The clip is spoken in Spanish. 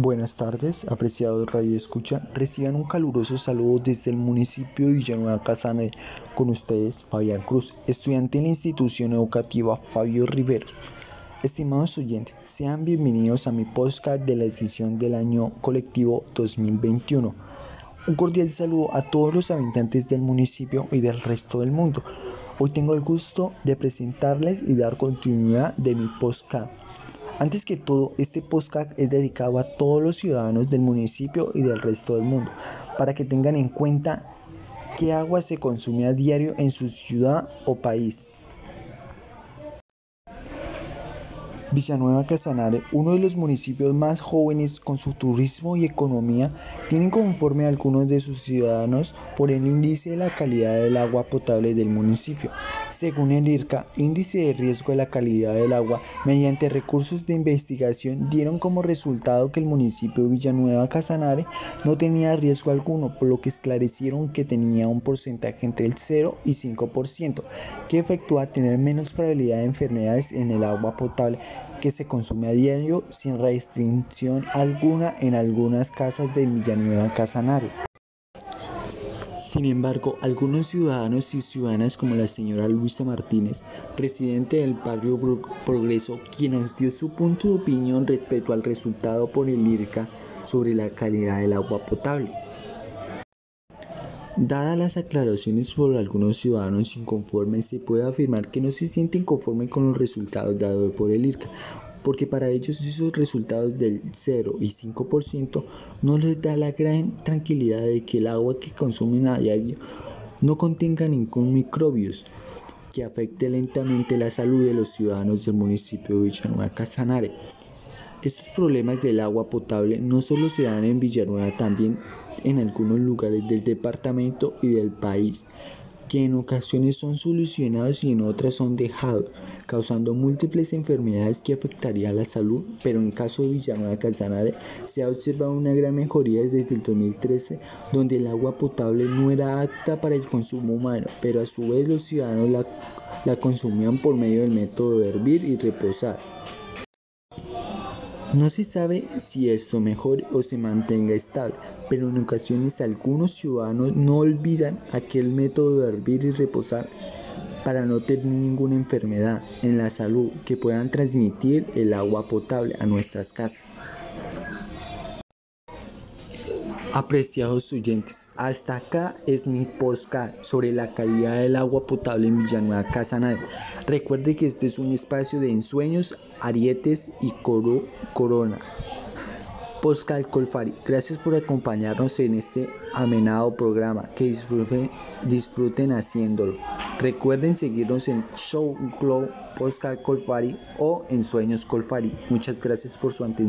Buenas tardes, apreciados Radio Escucha. Reciban un caluroso saludo desde el municipio de Villanueva Casane. Con ustedes, Fabián Cruz, estudiante en la institución educativa Fabio Riveros. Estimados oyentes, sean bienvenidos a mi podcast de la edición del año colectivo 2021. Un cordial saludo a todos los habitantes del municipio y del resto del mundo. Hoy tengo el gusto de presentarles y dar continuidad de mi podcast antes que todo, este podcast es dedicado a todos los ciudadanos del municipio y del resto del mundo, para que tengan en cuenta qué agua se consume a diario en su ciudad o país. Villanueva Casanare, uno de los municipios más jóvenes con su turismo y economía, tiene conforme algunos de sus ciudadanos por el índice de la calidad del agua potable del municipio. Según el IRCA, índice de riesgo de la calidad del agua, mediante recursos de investigación dieron como resultado que el municipio de Villanueva Casanare no tenía riesgo alguno, por lo que esclarecieron que tenía un porcentaje entre el 0 y 5%, que efectúa tener menos probabilidad de enfermedades en el agua potable que se consume a diario sin restricción alguna en algunas casas de Villanueva Casanare. Sin embargo, algunos ciudadanos y ciudadanas como la señora Luisa Martínez, presidente del barrio Progreso, quien nos dio su punto de opinión respecto al resultado por el IRCA sobre la calidad del agua potable. Dadas las aclaraciones por algunos ciudadanos inconformes, se puede afirmar que no se sienten conformes con los resultados dados por el IRCA, porque para ellos esos resultados del 0 y 5% no les da la gran tranquilidad de que el agua que consumen a diario no contenga ningún microbios que afecte lentamente la salud de los ciudadanos del municipio de Villanueva Casanare. Estos problemas del agua potable no solo se dan en Villanueva, también en algunos lugares del departamento y del país que en ocasiones son solucionados y en otras son dejados, causando múltiples enfermedades que afectarían la salud, pero en el caso de Villanueva Calzanare se ha observado una gran mejoría desde el 2013, donde el agua potable no era apta para el consumo humano, pero a su vez los ciudadanos la consumían por medio del método de hervir y reposar. No se sabe si esto mejore o se mantenga estable, pero en ocasiones algunos ciudadanos no olvidan aquel método de hervir y reposar para no tener ninguna enfermedad en la salud que puedan transmitir el agua potable a nuestras casas. Apreciados oyentes, hasta acá es mi podcast sobre la calidad del agua potable en Villanueva Casanare. Recuerde que este es un espacio de ensueños, arietes y coro, corona. Postcal Colfari, gracias por acompañarnos en este amenado programa. Que disfruten, disfruten haciéndolo. Recuerden seguirnos en Show Glow Postcal Colfari o en Sueños Colfari. Muchas gracias por su atención.